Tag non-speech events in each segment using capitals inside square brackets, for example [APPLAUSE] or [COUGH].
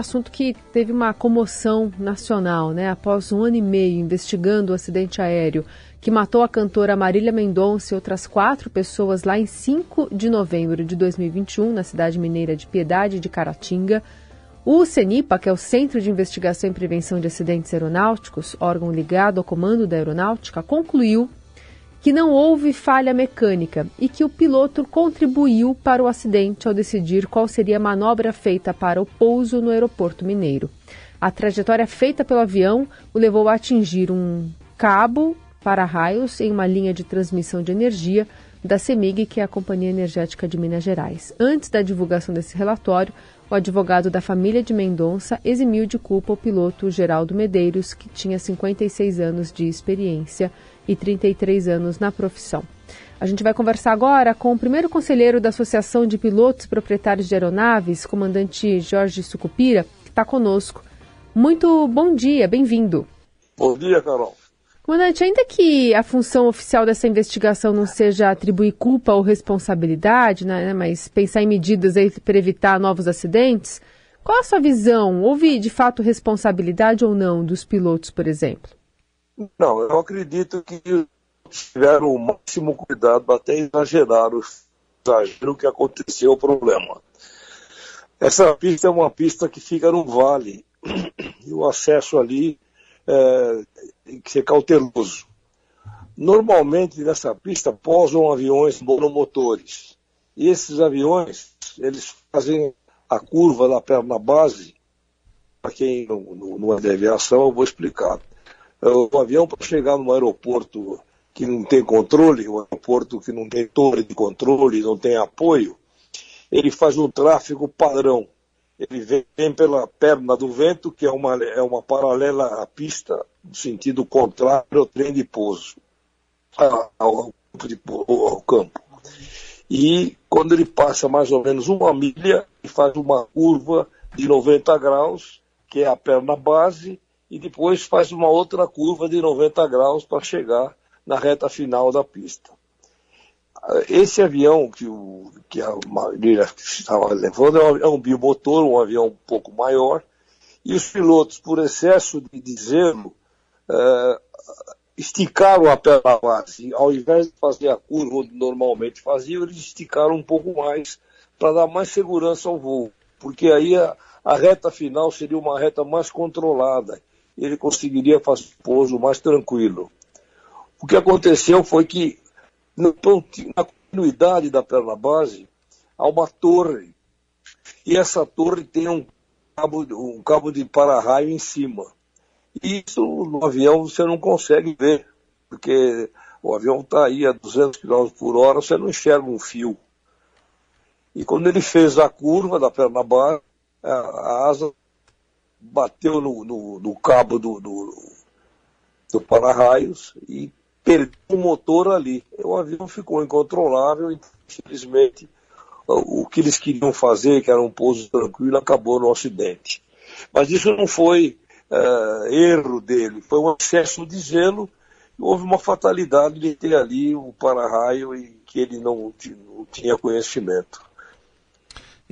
assunto que teve uma comoção nacional, né? Após um ano e meio investigando o acidente aéreo que matou a cantora Marília Mendonça e outras quatro pessoas lá em 5 de novembro de 2021, na cidade mineira de Piedade de Caratinga, o CENIPA, que é o Centro de Investigação e Prevenção de Acidentes Aeronáuticos, órgão ligado ao comando da aeronáutica, concluiu que não houve falha mecânica e que o piloto contribuiu para o acidente ao decidir qual seria a manobra feita para o pouso no aeroporto mineiro. A trajetória feita pelo avião o levou a atingir um cabo para raios em uma linha de transmissão de energia da CEMIG, que é a Companhia Energética de Minas Gerais. Antes da divulgação desse relatório, o advogado da família de Mendonça eximiu de culpa o piloto Geraldo Medeiros, que tinha 56 anos de experiência e 33 anos na profissão. A gente vai conversar agora com o primeiro conselheiro da Associação de Pilotos Proprietários de Aeronaves, comandante Jorge Sucupira, que está conosco. Muito bom dia, bem-vindo. Bom dia, Carol. Comandante, ainda que a função oficial dessa investigação não seja atribuir culpa ou responsabilidade, né, mas pensar em medidas para evitar novos acidentes, qual a sua visão? Houve de fato responsabilidade ou não dos pilotos, por exemplo? Não, eu acredito que tiveram o máximo cuidado, até exageraram o que aconteceu o problema. Essa pista é uma pista que fica no vale [CLEARS THROAT] e o acesso ali é, tem que ser cauteloso. Normalmente nessa pista pousam aviões monomotores e esses aviões eles fazem a curva da perna base. Para quem não, não, não é de aviação, eu vou explicar o avião para chegar num aeroporto que não tem controle, um aeroporto que não tem torre de controle, não tem apoio, ele faz um tráfego padrão. Ele vem pela perna do vento, que é uma, é uma paralela à pista, no sentido contrário ao trem de pouso, ao, ao campo. E quando ele passa mais ou menos uma milha, ele faz uma curva de 90 graus, que é a perna base, e depois faz uma outra curva de 90 graus para chegar na reta final da pista. Esse avião que, o, que a Marília estava levando é um bimotor, um avião um pouco maior, e os pilotos, por excesso de, de zelo, é, esticaram a perna base. Ao invés de fazer a curva onde normalmente faziam, eles esticaram um pouco mais para dar mais segurança ao voo, porque aí a, a reta final seria uma reta mais controlada ele conseguiria fazer o pouso mais tranquilo. O que aconteceu foi que, na continuidade da perna base, há uma torre. E essa torre tem um cabo, um cabo de para-raio em cima. E isso no avião você não consegue ver, porque o avião está aí a 200 km por hora, você não enxerga um fio. E quando ele fez a curva da perna base, a asa bateu no, no, no cabo do, do, do para-raios e perdeu o motor ali. O avião ficou incontrolável e, infelizmente, o que eles queriam fazer, que era um pouso tranquilo, acabou no acidente. Mas isso não foi uh, erro dele, foi um excesso de gelo. Houve uma fatalidade de ter ali o para-raio e que ele não, não tinha conhecimento.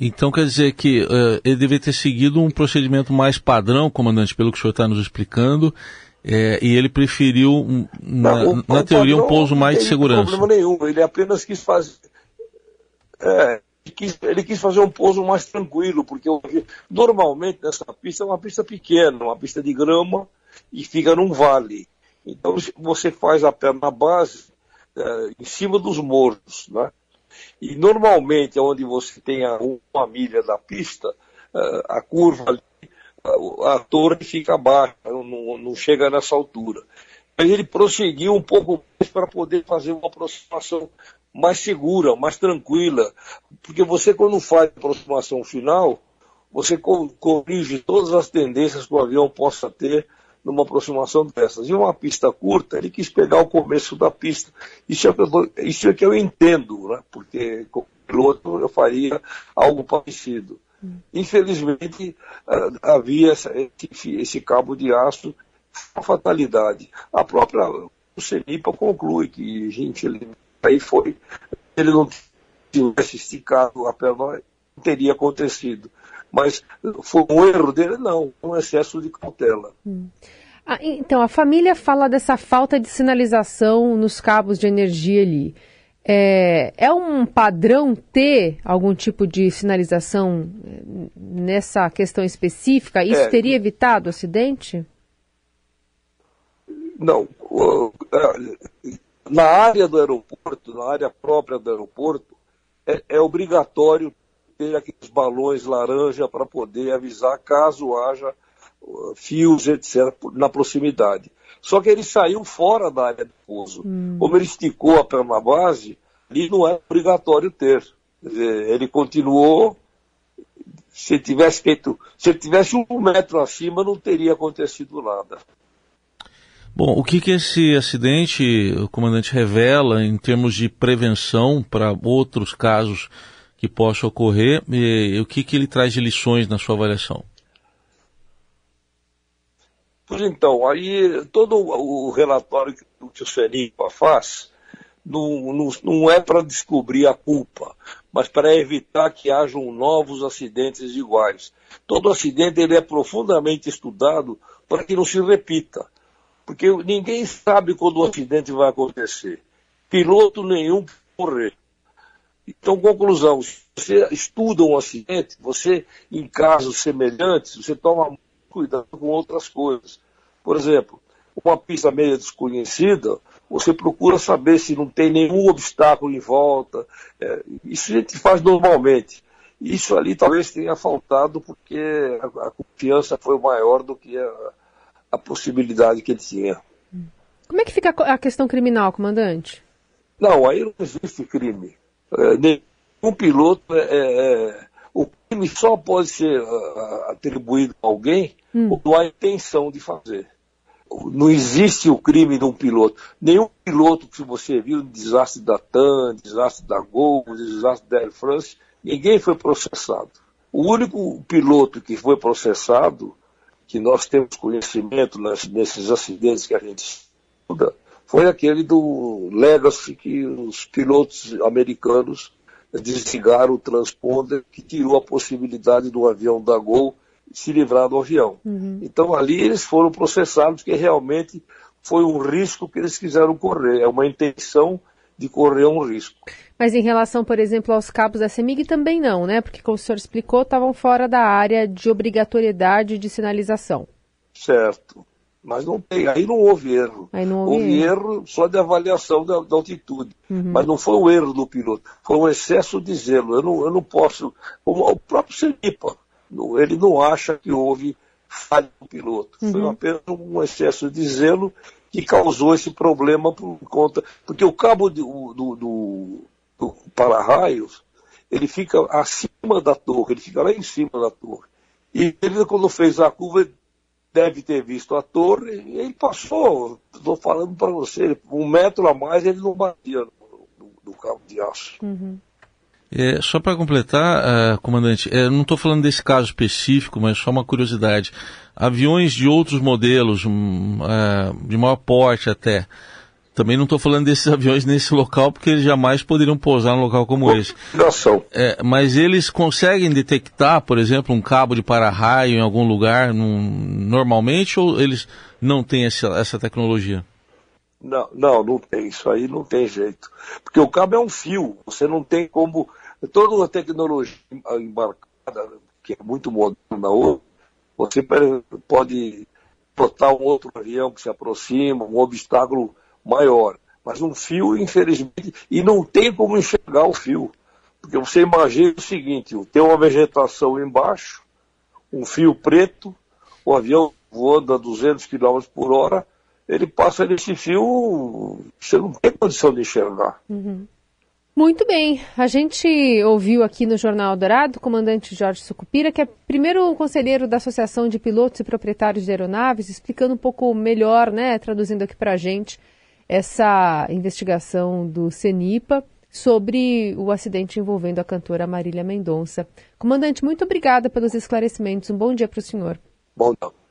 Então quer dizer que uh, ele deveria ter seguido um procedimento mais padrão, comandante, pelo que o senhor está nos explicando, é, e ele preferiu, um, na, não, na teoria, um pouso mais de segurança. Não tem problema nenhum, ele apenas quis fazer. É, ele, quis, ele quis fazer um pouso mais tranquilo, porque normalmente nessa pista é uma pista pequena, uma pista de grama, e fica num vale. Então você faz a perna base é, em cima dos morros, né? E normalmente, onde você tem a uma milha da pista, eh, a curva ali, a torre fica baixa, não, não chega nessa altura. Mas ele prosseguiu um pouco mais para poder fazer uma aproximação mais segura, mais tranquila. Porque você, quando faz a aproximação final, você corrige todas as tendências que o avião possa ter numa aproximação dessas. E uma pista curta, ele quis pegar o começo da pista. Isso é que eu, isso é que eu entendo, né? porque como piloto eu faria algo parecido. Infelizmente, ah, havia esse, cabo de aço, uma fatalidade. A própria o CENIPA conclui que, gente, ele, aí foi, ele não tivesse esticado a perna, não teria acontecido. Mas foi um erro dele? Não, um excesso de cautela. Hum. Ah, então, a família fala dessa falta de sinalização nos cabos de energia ali. É, é, um padrão ter algum tipo de sinalização eh, nessa questão específica? Isso é, teria evitado o acidente? Não. É, na área do aeroporto, na área própria do aeroporto, é, é obrigatório ter aqueles balões laranja para poder avisar caso haja uh, fios, etc., na proximidade. Só que ele saiu fora da área de pouso. Hum. Como ele esticou a perna base, ali não é obrigatório ter. Dizer, ele continuou. Se tivesse feito, se ele tivesse um metro acima, não teria acontecido nada. Bom, o que, que esse acidente, o comandante, revela em termos de prevenção para outros casos que possam ocorrer e, o que, que ele traz de lições na sua avaliação? Pois então, aí todo o relatório que o CENIPA faz não, não, não é para descobrir a culpa, mas para evitar que hajam novos acidentes iguais. Todo acidente ele é profundamente estudado para que não se repita. Porque ninguém sabe quando o acidente vai acontecer. Piloto nenhum morrer. Então, conclusão, se você estuda um acidente, você, em casos semelhantes, você toma cuidado com outras coisas. Por exemplo, uma pista meio desconhecida, você procura saber se não tem nenhum obstáculo em volta. É, isso a gente faz normalmente. Isso ali talvez tenha faltado porque a, a confiança foi maior do que a, a possibilidade que ele tinha. Como é que fica a questão criminal, comandante? Não, aí não existe crime. É, nenhum piloto é, o crime só pode ser atribuído a alguém hum. quando há intenção de fazer. Não existe o crime de um piloto. Nenhum piloto que você viu desastre da TAM, desastre da Gol, desastre da Air France, ninguém foi processado. O único piloto que foi processado que nós temos conhecimento nesses acidentes que a gente estuda, foi aquele do Legacy que os pilotos americanos desligaram o transponder que tirou a possibilidade do avião da Gol se livrar do avião. Uhum. Então ali eles foram processados porque realmente foi um risco que eles quiseram correr, é uma intenção de correr um risco. Mas em relação, por exemplo, aos cabos da CEMIG também não, né? Porque, como o senhor explicou, estavam fora da área de obrigatoriedade de sinalização. Certo. Mas não tem, aí não houve erro. Não houve, houve erro. erro. só de avaliação da, da altitude. Uhum. Mas não foi um erro do piloto, foi um excesso de zelo. Eu não, eu não posso. O, o próprio CENIPA, ele não acha que houve falha do piloto. Uhum. Foi apenas um excesso de zelo que causou esse problema por conta. Porque o cabo de, do, do, do para-raios, ele fica acima da torre, ele fica lá em cima da torre. E ele, quando fez a curva, deve ter visto a torre, e ele passou, estou falando para você, um metro a mais ele não batia no, no, no cabo de aço. Uhum. É, só para completar, uh, comandante, é, não estou falando desse caso específico, mas só uma curiosidade. Aviões de outros modelos, um, uh, de maior porte até, também não estou falando desses [LAUGHS] aviões nesse local, porque eles jamais poderiam pousar num local como esse. É, mas eles conseguem detectar, por exemplo, um cabo de para-raio em algum lugar num, normalmente, ou eles não têm essa, essa tecnologia? Não, não, não tem. Isso aí não tem jeito. Porque o cabo é um fio. Você não tem como. Toda a tecnologia embarcada, que é muito moderna hoje, você pode botar um outro avião que se aproxima, um obstáculo maior. Mas um fio, infelizmente, e não tem como enxergar o fio. Porque você imagina o seguinte: tem uma vegetação embaixo, um fio preto, o avião voando a 200 km por hora ele passa nesse fio, você não tem condição de enxergar. Uhum. Muito bem, a gente ouviu aqui no Jornal Dourado o comandante Jorge Sucupira, que é primeiro conselheiro da Associação de Pilotos e Proprietários de Aeronaves, explicando um pouco melhor, né, traduzindo aqui para a gente, essa investigação do CENIPA sobre o acidente envolvendo a cantora Marília Mendonça. Comandante, muito obrigada pelos esclarecimentos. Um bom dia para o senhor. Bom dia.